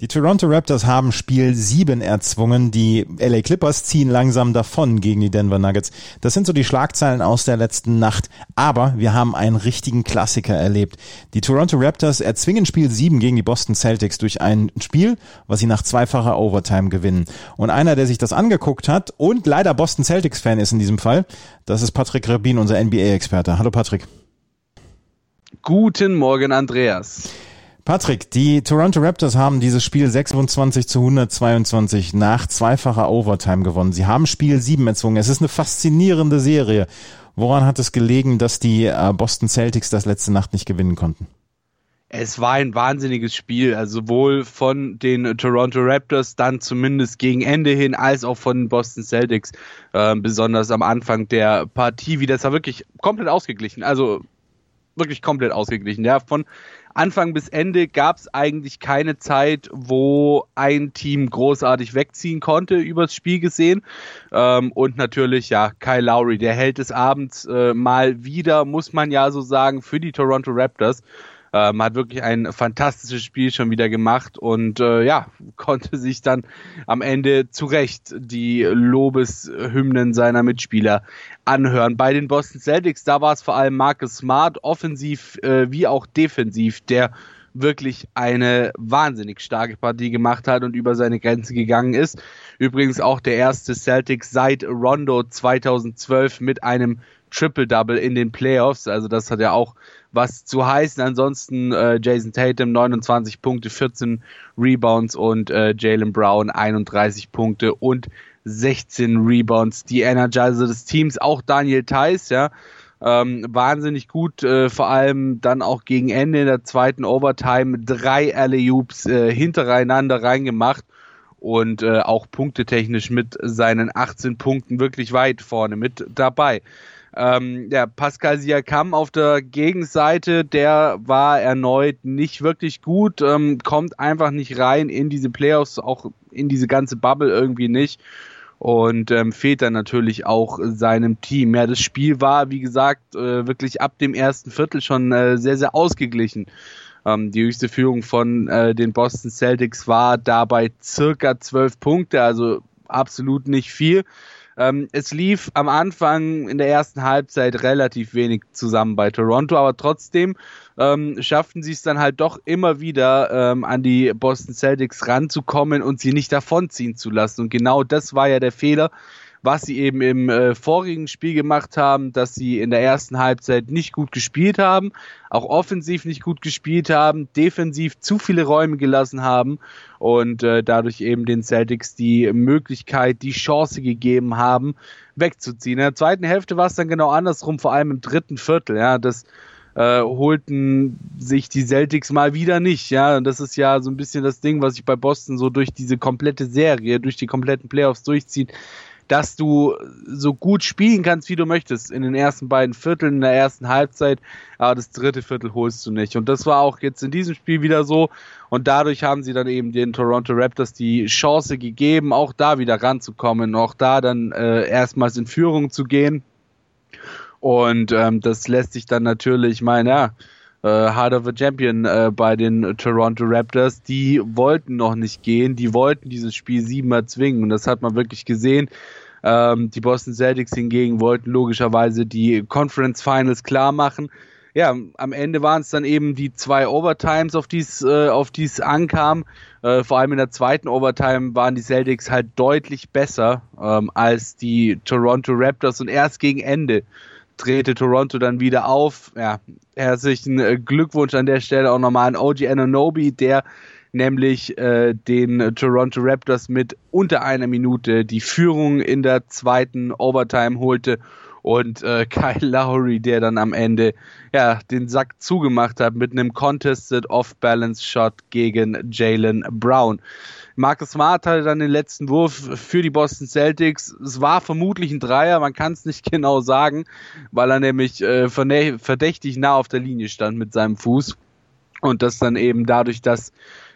Die Toronto Raptors haben Spiel 7 erzwungen. Die LA Clippers ziehen langsam davon gegen die Denver Nuggets. Das sind so die Schlagzeilen aus der letzten Nacht. Aber wir haben einen richtigen Klassiker erlebt. Die Toronto Raptors erzwingen Spiel 7 gegen die Boston Celtics durch ein Spiel, was sie nach zweifacher Overtime gewinnen. Und einer, der sich das angeguckt hat und leider Boston Celtics Fan ist in diesem Fall, das ist Patrick Rabin, unser NBA-Experte. Hallo Patrick. Guten Morgen, Andreas. Patrick, die Toronto Raptors haben dieses Spiel 26 zu 122 nach zweifacher Overtime gewonnen. Sie haben Spiel 7 erzwungen. Es ist eine faszinierende Serie. Woran hat es gelegen, dass die äh, Boston Celtics das letzte Nacht nicht gewinnen konnten? Es war ein wahnsinniges Spiel, also sowohl von den Toronto Raptors dann zumindest gegen Ende hin, als auch von den Boston Celtics, äh, besonders am Anfang der Partie, wie das war wirklich komplett ausgeglichen, also wirklich komplett ausgeglichen. Ja, von Anfang bis Ende gab es eigentlich keine Zeit, wo ein Team großartig wegziehen konnte, übers Spiel gesehen. Ähm, und natürlich, ja, Kyle Lowry, der Held des Abends, äh, mal wieder, muss man ja so sagen, für die Toronto Raptors. Ähm, hat wirklich ein fantastisches Spiel schon wieder gemacht und äh, ja, konnte sich dann am Ende zu Recht die Lobeshymnen seiner Mitspieler anhören. Bei den Boston Celtics, da war es vor allem Marcus Smart, offensiv äh, wie auch defensiv, der wirklich eine wahnsinnig starke Partie gemacht hat und über seine Grenze gegangen ist. Übrigens auch der erste Celtics seit Rondo 2012 mit einem Triple-Double in den Playoffs. Also das hat ja auch was zu heißen. Ansonsten äh, Jason Tatum 29 Punkte, 14 Rebounds und äh, Jalen Brown 31 Punkte und 16 Rebounds. Die Energizer des Teams, auch Daniel Theiss, ja, ähm, wahnsinnig gut, äh, vor allem dann auch gegen Ende in der zweiten Overtime drei Alley-Oops äh, hintereinander reingemacht und äh, auch punktetechnisch mit seinen 18 Punkten wirklich weit vorne mit dabei. Ähm, ja, Pascal Siakam auf der Gegenseite, der war erneut nicht wirklich gut, ähm, kommt einfach nicht rein in diese Playoffs, auch in diese ganze Bubble irgendwie nicht und ähm, fehlt dann natürlich auch seinem Team. Ja, das Spiel war, wie gesagt, äh, wirklich ab dem ersten Viertel schon äh, sehr, sehr ausgeglichen. Ähm, die höchste Führung von äh, den Boston Celtics war dabei circa zwölf Punkte, also absolut nicht viel. Ähm, es lief am Anfang in der ersten Halbzeit relativ wenig zusammen bei Toronto, aber trotzdem ähm, schafften sie es dann halt doch immer wieder ähm, an die Boston Celtics ranzukommen und sie nicht davonziehen zu lassen. Und genau das war ja der Fehler, was sie eben im äh, vorigen Spiel gemacht haben, dass sie in der ersten Halbzeit nicht gut gespielt haben, auch offensiv nicht gut gespielt haben, defensiv zu viele Räume gelassen haben und äh, dadurch eben den Celtics die Möglichkeit, die Chance gegeben haben, wegzuziehen. In der zweiten Hälfte war es dann genau andersrum, vor allem im dritten Viertel. Ja, das äh, holten sich die Celtics mal wieder nicht. Ja, und das ist ja so ein bisschen das Ding, was sich bei Boston so durch diese komplette Serie, durch die kompletten Playoffs durchzieht dass du so gut spielen kannst, wie du möchtest in den ersten beiden Vierteln, in der ersten Halbzeit, aber das dritte Viertel holst du nicht. Und das war auch jetzt in diesem Spiel wieder so. Und dadurch haben sie dann eben den Toronto Raptors die Chance gegeben, auch da wieder ranzukommen, auch da dann äh, erstmals in Führung zu gehen. Und ähm, das lässt sich dann natürlich, meine, ja, äh, Heart of a Champion äh, bei den Toronto Raptors. Die wollten noch nicht gehen, die wollten dieses Spiel siebenmal zwingen und das hat man wirklich gesehen. Ähm, die Boston Celtics hingegen wollten logischerweise die Conference Finals klar machen. Ja, am Ende waren es dann eben die zwei Overtimes, auf die es äh, die's ankam. Äh, vor allem in der zweiten Overtime waren die Celtics halt deutlich besser ähm, als die Toronto Raptors und erst gegen Ende drehte Toronto dann wieder auf. Ja, herzlichen äh, Glückwunsch an der Stelle auch nochmal an OG Ananobi, der nämlich äh, den Toronto Raptors mit unter einer Minute die Führung in der zweiten Overtime holte und äh, Kyle Lowry, der dann am Ende ja den Sack zugemacht hat mit einem contested off-balance Shot gegen Jalen Brown. Marcus Smart hatte dann den letzten Wurf für die Boston Celtics. Es war vermutlich ein Dreier, man kann es nicht genau sagen, weil er nämlich äh, verdächtig nah auf der Linie stand mit seinem Fuß. Und das dann eben dadurch, dass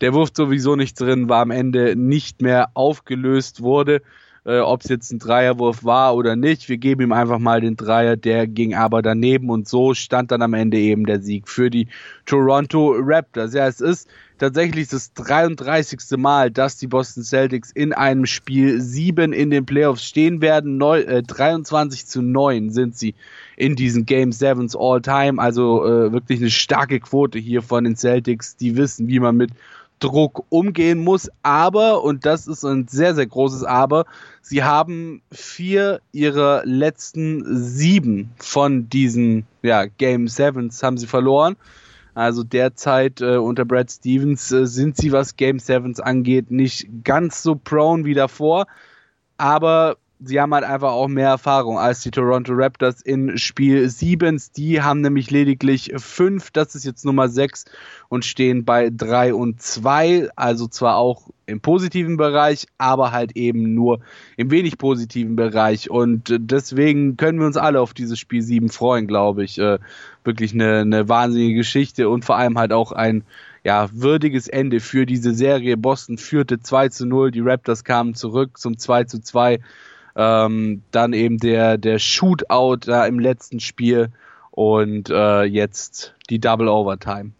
der Wurf sowieso nicht drin war, am Ende nicht mehr aufgelöst wurde. Äh, ob es jetzt ein Dreierwurf war oder nicht. Wir geben ihm einfach mal den Dreier, der ging aber daneben und so stand dann am Ende eben der Sieg für die Toronto Raptors. Ja, es ist tatsächlich das 33. Mal, dass die Boston Celtics in einem Spiel 7 in den Playoffs stehen werden. Neu, äh, 23 zu 9 sind sie in diesen Game Sevens all time. Also äh, wirklich eine starke Quote hier von den Celtics. Die wissen, wie man mit Druck umgehen muss. Aber, und das ist ein sehr, sehr großes Aber, sie haben vier ihrer letzten sieben von diesen ja, Game Sevens haben sie verloren. Also derzeit äh, unter Brad Stevens äh, sind sie, was Game Sevens angeht, nicht ganz so prone wie davor. Aber sie haben halt einfach auch mehr Erfahrung als die Toronto Raptors in Spiel 7. Die haben nämlich lediglich 5, das ist jetzt Nummer 6 und stehen bei 3 und 2. Also zwar auch im positiven Bereich, aber halt eben nur im wenig positiven Bereich. Und deswegen können wir uns alle auf dieses Spiel 7 freuen, glaube ich. Äh, wirklich eine, eine wahnsinnige Geschichte und vor allem halt auch ein ja, würdiges Ende für diese Serie. Boston führte 2 zu 0, die Raptors kamen zurück zum 2 zu 2 ähm, dann eben der, der Shootout da im letzten Spiel und äh, jetzt die Double Overtime.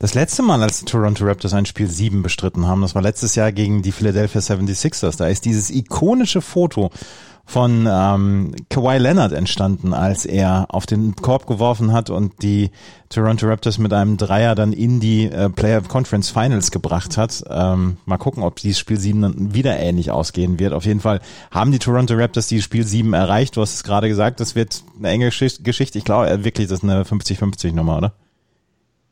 Das letzte Mal, als die Toronto Raptors ein Spiel 7 bestritten haben, das war letztes Jahr gegen die Philadelphia 76ers. Da ist dieses ikonische Foto von ähm, Kawhi Leonard entstanden, als er auf den Korb geworfen hat und die Toronto Raptors mit einem Dreier dann in die äh, Player Conference Finals gebracht hat. Ähm, mal gucken, ob dieses Spiel 7 dann wieder ähnlich ausgehen wird. Auf jeden Fall haben die Toronto Raptors die Spiel 7 erreicht. Du hast es gerade gesagt, das wird eine enge Geschichte. Ich glaube äh, wirklich, das ist eine 50-50 Nummer, oder?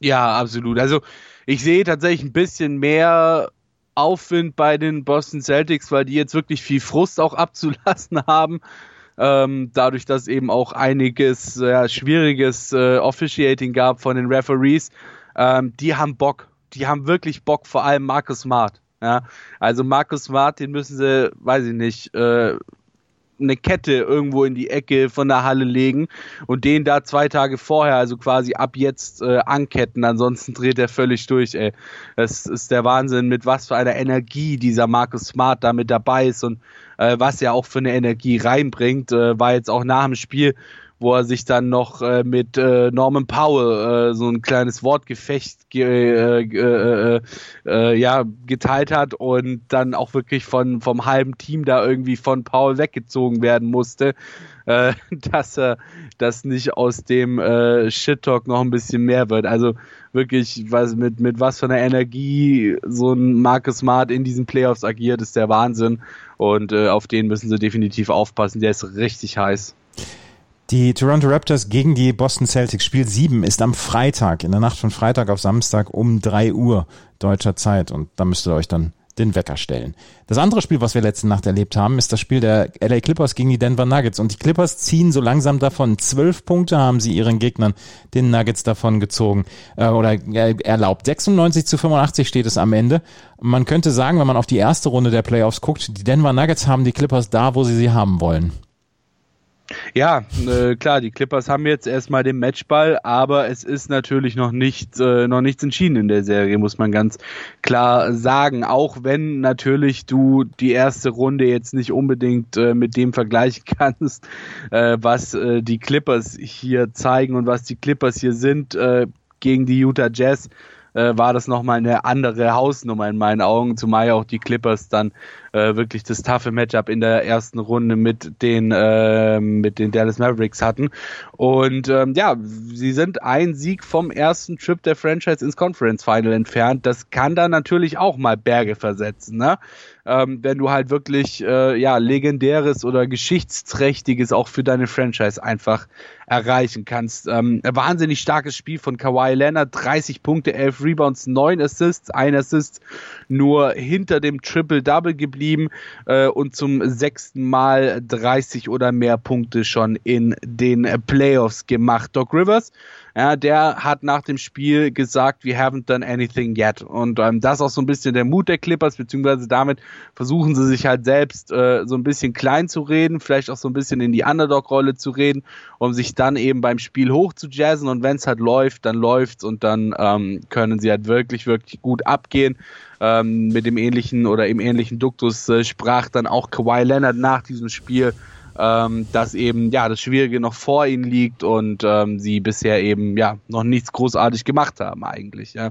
Ja, absolut. Also ich sehe tatsächlich ein bisschen mehr Aufwind bei den Boston Celtics, weil die jetzt wirklich viel Frust auch abzulassen haben. Ähm, dadurch, dass eben auch einiges äh, schwieriges äh, Officiating gab von den Referees. Ähm, die haben Bock. Die haben wirklich Bock, vor allem Marcus Smart. Ja, also Marcus Smart, den müssen sie, weiß ich nicht, äh, eine Kette irgendwo in die Ecke von der Halle legen und den da zwei Tage vorher, also quasi ab jetzt äh, anketten, ansonsten dreht er völlig durch, ey. Das ist der Wahnsinn, mit was für einer Energie dieser Marcus Smart da mit dabei ist und äh, was er auch für eine Energie reinbringt, äh, war jetzt auch nach dem Spiel wo er sich dann noch äh, mit äh, Norman Powell äh, so ein kleines Wortgefecht ge äh, äh, äh, ja, geteilt hat und dann auch wirklich von, vom halben Team da irgendwie von Powell weggezogen werden musste, dass er das nicht aus dem äh, Shit-Talk noch ein bisschen mehr wird. Also wirklich, was, mit, mit was für einer Energie so ein Marcus Smart in diesen Playoffs agiert, ist der Wahnsinn. Und auf den müssen sie definitiv aufpassen. Der ist richtig heiß. Die Toronto Raptors gegen die Boston Celtics. Spiel 7 ist am Freitag, in der Nacht von Freitag auf Samstag um 3 Uhr deutscher Zeit. Und da müsst ihr euch dann den Wecker stellen. Das andere Spiel, was wir letzte Nacht erlebt haben, ist das Spiel der LA Clippers gegen die Denver Nuggets. Und die Clippers ziehen so langsam davon. Zwölf Punkte haben sie ihren Gegnern, den Nuggets, davon gezogen äh, oder äh, erlaubt. 96 zu 85 steht es am Ende. Man könnte sagen, wenn man auf die erste Runde der Playoffs guckt, die Denver Nuggets haben die Clippers da, wo sie sie haben wollen. Ja, äh, klar, die Clippers haben jetzt erstmal den Matchball, aber es ist natürlich noch nicht äh, noch nichts entschieden in der Serie, muss man ganz klar sagen. Auch wenn natürlich du die erste Runde jetzt nicht unbedingt äh, mit dem vergleichen kannst, äh, was äh, die Clippers hier zeigen und was die Clippers hier sind äh, gegen die Utah Jazz war das nochmal eine andere Hausnummer in meinen Augen, zumal ja auch die Clippers dann äh, wirklich das taffe Matchup in der ersten Runde mit den äh, mit den Dallas Mavericks hatten. Und ähm, ja, sie sind ein Sieg vom ersten Trip der Franchise ins Conference Final entfernt. Das kann dann natürlich auch mal Berge versetzen, ne? Ähm, wenn du halt wirklich äh, ja legendäres oder geschichtsträchtiges auch für deine Franchise einfach erreichen kannst. Ähm, wahnsinnig starkes Spiel von Kawhi Leonard, 30 Punkte, 11 Rebounds, 9 Assists, ein Assist nur hinter dem Triple-Double geblieben geblieben äh, und zum sechsten Mal 30 oder mehr Punkte schon in den Playoffs gemacht. Doc Rivers ja, der hat nach dem Spiel gesagt, we haven't done anything yet. Und ähm, das ist auch so ein bisschen der Mut der Clippers, beziehungsweise damit versuchen sie sich halt selbst äh, so ein bisschen klein zu reden, vielleicht auch so ein bisschen in die Underdog-Rolle zu reden, um sich dann eben beim Spiel hoch zu jazzen. Und wenn es halt läuft, dann läuft's und dann ähm, können sie halt wirklich, wirklich gut abgehen. Ähm, mit dem ähnlichen oder im ähnlichen Duktus äh, sprach dann auch Kawhi Leonard nach diesem Spiel ähm, dass eben ja das Schwierige noch vor ihnen liegt und ähm, sie bisher eben ja noch nichts großartig gemacht haben eigentlich. Ja.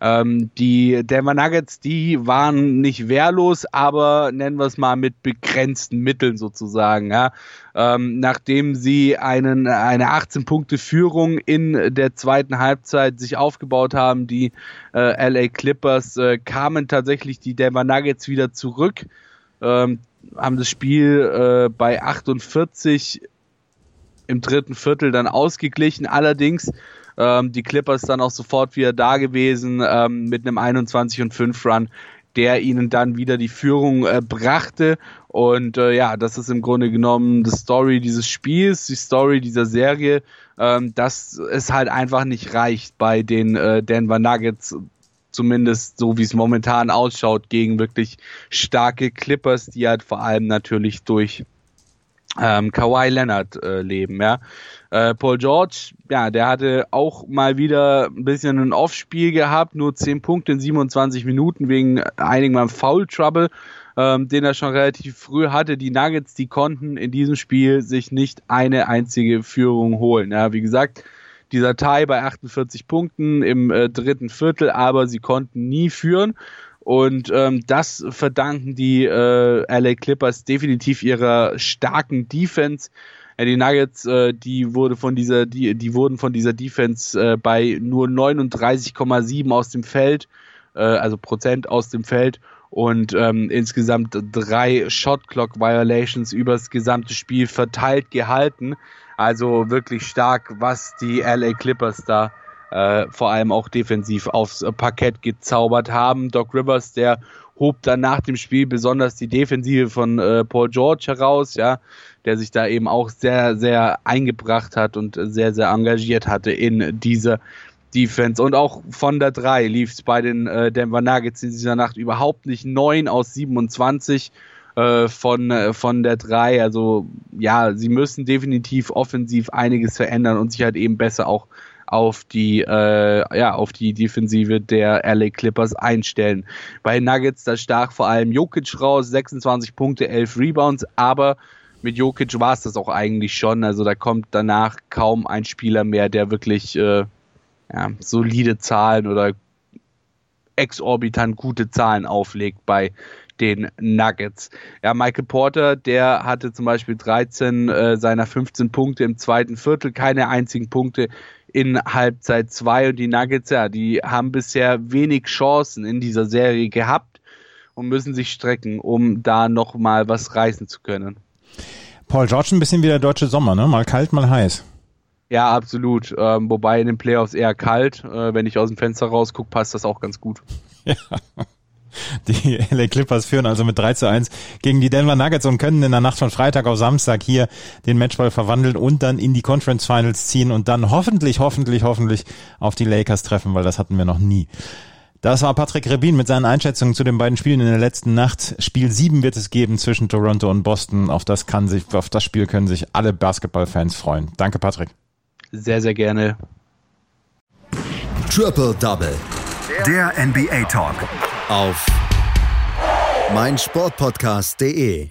Ähm, die Denver Nuggets, die waren nicht wehrlos, aber nennen wir es mal mit begrenzten Mitteln sozusagen. Ja. Ähm, nachdem sie einen, eine 18 Punkte Führung in der zweiten Halbzeit sich aufgebaut haben, die äh, LA Clippers äh, kamen tatsächlich die Denver Nuggets wieder zurück. Ähm, haben das Spiel äh, bei 48 im dritten Viertel dann ausgeglichen. Allerdings ähm, die Clippers dann auch sofort wieder da gewesen ähm, mit einem 21 und 5 Run, der ihnen dann wieder die Führung äh, brachte. Und äh, ja, das ist im Grunde genommen die Story dieses Spiels, die Story dieser Serie, ähm, dass es halt einfach nicht reicht bei den äh, Denver Nuggets zumindest so wie es momentan ausschaut, gegen wirklich starke Clippers, die halt vor allem natürlich durch ähm, Kawhi Leonard äh, leben, ja. Äh, Paul George, ja, der hatte auch mal wieder ein bisschen ein Off-Spiel gehabt, nur 10 Punkte in 27 Minuten wegen einigen Mal Foul Trouble, ähm, den er schon relativ früh hatte. Die Nuggets, die konnten in diesem Spiel sich nicht eine einzige Führung holen. Ja, wie gesagt, dieser Tie bei 48 Punkten im äh, dritten Viertel, aber sie konnten nie führen. Und ähm, das verdanken die äh, LA Clippers definitiv ihrer starken Defense. Ja, die Nuggets, äh, die wurde von dieser, die, die wurden von dieser Defense äh, bei nur 39,7 aus dem Feld, äh, also Prozent aus dem Feld und ähm, insgesamt drei Shot Clock Violations übers gesamte Spiel verteilt gehalten. Also wirklich stark, was die LA Clippers da äh, vor allem auch defensiv aufs Parkett gezaubert haben. Doc Rivers, der hob dann nach dem Spiel besonders die Defensive von äh, Paul George heraus, ja, der sich da eben auch sehr, sehr eingebracht hat und sehr, sehr engagiert hatte in diese Defense. Und auch von der 3 lief es bei den äh, Denver Nuggets in dieser Nacht überhaupt nicht. 9 aus 27 äh, von, äh, von der 3. Also ja, sie müssen definitiv offensiv einiges verändern und sich halt eben besser auch auf die äh, ja auf die Defensive der LA Clippers einstellen. Bei Nuggets da stach vor allem Jokic raus, 26 Punkte, 11 Rebounds, aber mit Jokic war es das auch eigentlich schon. Also da kommt danach kaum ein Spieler mehr, der wirklich äh, ja, solide Zahlen oder exorbitant gute Zahlen auflegt bei den Nuggets. Ja, Michael Porter, der hatte zum Beispiel 13 äh, seiner 15 Punkte im zweiten Viertel, keine einzigen Punkte in Halbzeit 2 und die Nuggets, ja, die haben bisher wenig Chancen in dieser Serie gehabt und müssen sich strecken, um da nochmal was reißen zu können. Paul George ein bisschen wie der deutsche Sommer, ne? Mal kalt, mal heiß. Ja, absolut. Ähm, wobei in den Playoffs eher kalt. Äh, wenn ich aus dem Fenster rausgucke, passt das auch ganz gut. Ja. Die LA Clippers führen also mit 3 zu 1 gegen die Denver Nuggets und können in der Nacht von Freitag auf Samstag hier den Matchball verwandeln und dann in die Conference Finals ziehen und dann hoffentlich, hoffentlich, hoffentlich auf die Lakers treffen, weil das hatten wir noch nie. Das war Patrick Rebin mit seinen Einschätzungen zu den beiden Spielen in der letzten Nacht. Spiel 7 wird es geben zwischen Toronto und Boston. Auf das kann sich, auf das Spiel können sich alle Basketballfans freuen. Danke, Patrick. Sehr, sehr gerne. Triple Double. Der NBA Talk auf meinsportpodcast.de